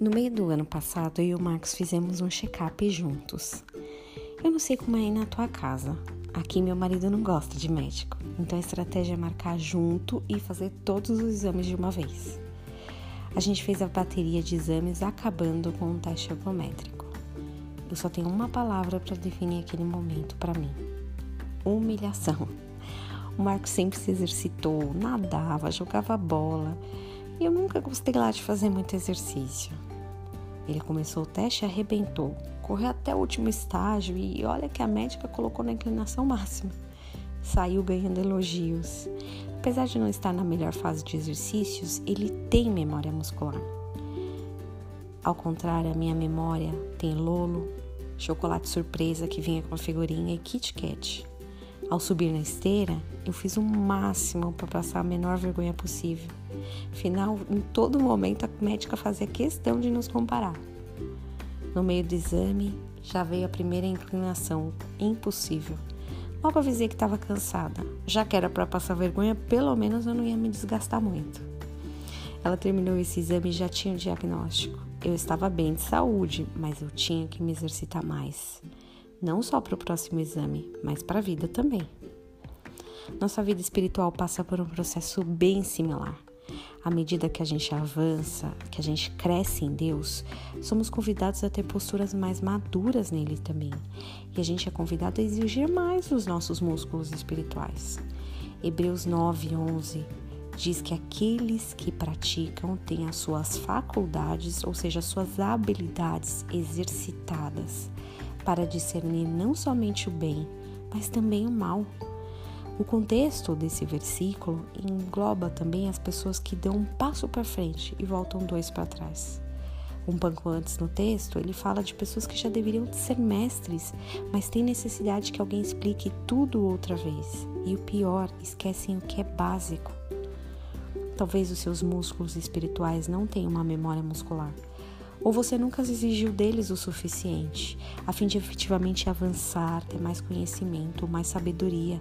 No meio do ano passado, eu e o Marcos fizemos um check-up juntos. Eu não sei como é aí na tua casa. Aqui meu marido não gosta de médico, então a estratégia é marcar junto e fazer todos os exames de uma vez. A gente fez a bateria de exames acabando com um teste ergométrico. Eu só tenho uma palavra para definir aquele momento para mim: humilhação. O Marcos sempre se exercitou, nadava, jogava bola. E eu nunca gostei lá de fazer muito exercício. Ele começou o teste e arrebentou. Correu até o último estágio e olha que a médica colocou na inclinação máxima. Saiu ganhando elogios. Apesar de não estar na melhor fase de exercícios, ele tem memória muscular. Ao contrário, a minha memória tem Lolo, chocolate surpresa que vinha com a figurinha e Kit Kat. Ao subir na esteira, eu fiz o máximo para passar a menor vergonha possível. Afinal, em todo momento a médica fazia questão de nos comparar. No meio do exame, já veio a primeira inclinação, impossível. Logo avisei que estava cansada. Já que era para passar vergonha, pelo menos eu não ia me desgastar muito. Ela terminou esse exame e já tinha o diagnóstico. Eu estava bem de saúde, mas eu tinha que me exercitar mais não só para o próximo exame, mas para a vida também. Nossa vida espiritual passa por um processo bem similar. À medida que a gente avança, que a gente cresce em Deus, somos convidados a ter posturas mais maduras nele também. E a gente é convidado a exigir mais dos nossos músculos espirituais. Hebreus 9, 11 diz que aqueles que praticam têm as suas faculdades, ou seja, as suas habilidades exercitadas para discernir não somente o bem, mas também o mal. O contexto desse versículo engloba também as pessoas que dão um passo para frente e voltam dois para trás. Um pouco antes no texto, ele fala de pessoas que já deveriam ser mestres, mas têm necessidade que alguém explique tudo outra vez. E o pior, esquecem o que é básico. Talvez os seus músculos espirituais não tenham uma memória muscular, ou você nunca exigiu deles o suficiente, a fim de efetivamente avançar, ter mais conhecimento, mais sabedoria.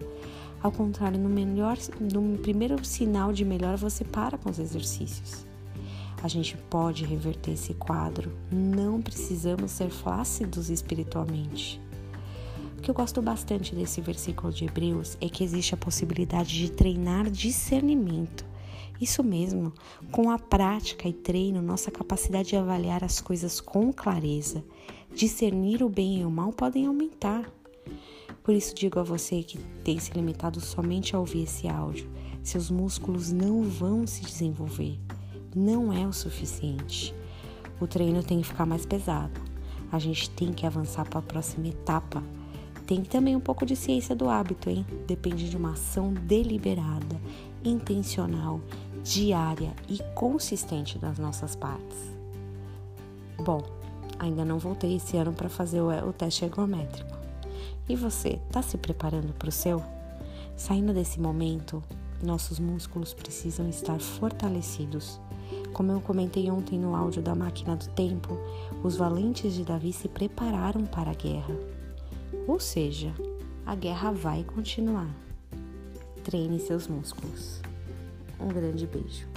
Ao contrário, no, melhor, no primeiro sinal de melhor, você para com os exercícios. A gente pode reverter esse quadro, não precisamos ser flácidos espiritualmente. O que eu gosto bastante desse versículo de Hebreus é que existe a possibilidade de treinar discernimento isso mesmo, com a prática e treino, nossa capacidade de avaliar as coisas com clareza, discernir o bem e o mal podem aumentar. Por isso digo a você que tem se limitado somente a ouvir esse áudio, seus músculos não vão se desenvolver. Não é o suficiente. O treino tem que ficar mais pesado. A gente tem que avançar para a próxima etapa. Tem também um pouco de ciência do hábito, hein? Depende de uma ação deliberada, intencional diária e consistente das nossas partes. Bom, ainda não voltei esse ano para fazer o, teste ergométrico. E você, está se preparando para o seu? Saindo desse momento, nossos músculos precisam estar fortalecidos. Como eu comentei ontem no áudio da Máquina do Tempo, os valentes de Davi se prepararam para a guerra. Ou seja, a guerra vai continuar. Treine seus músculos. Um grande beijo.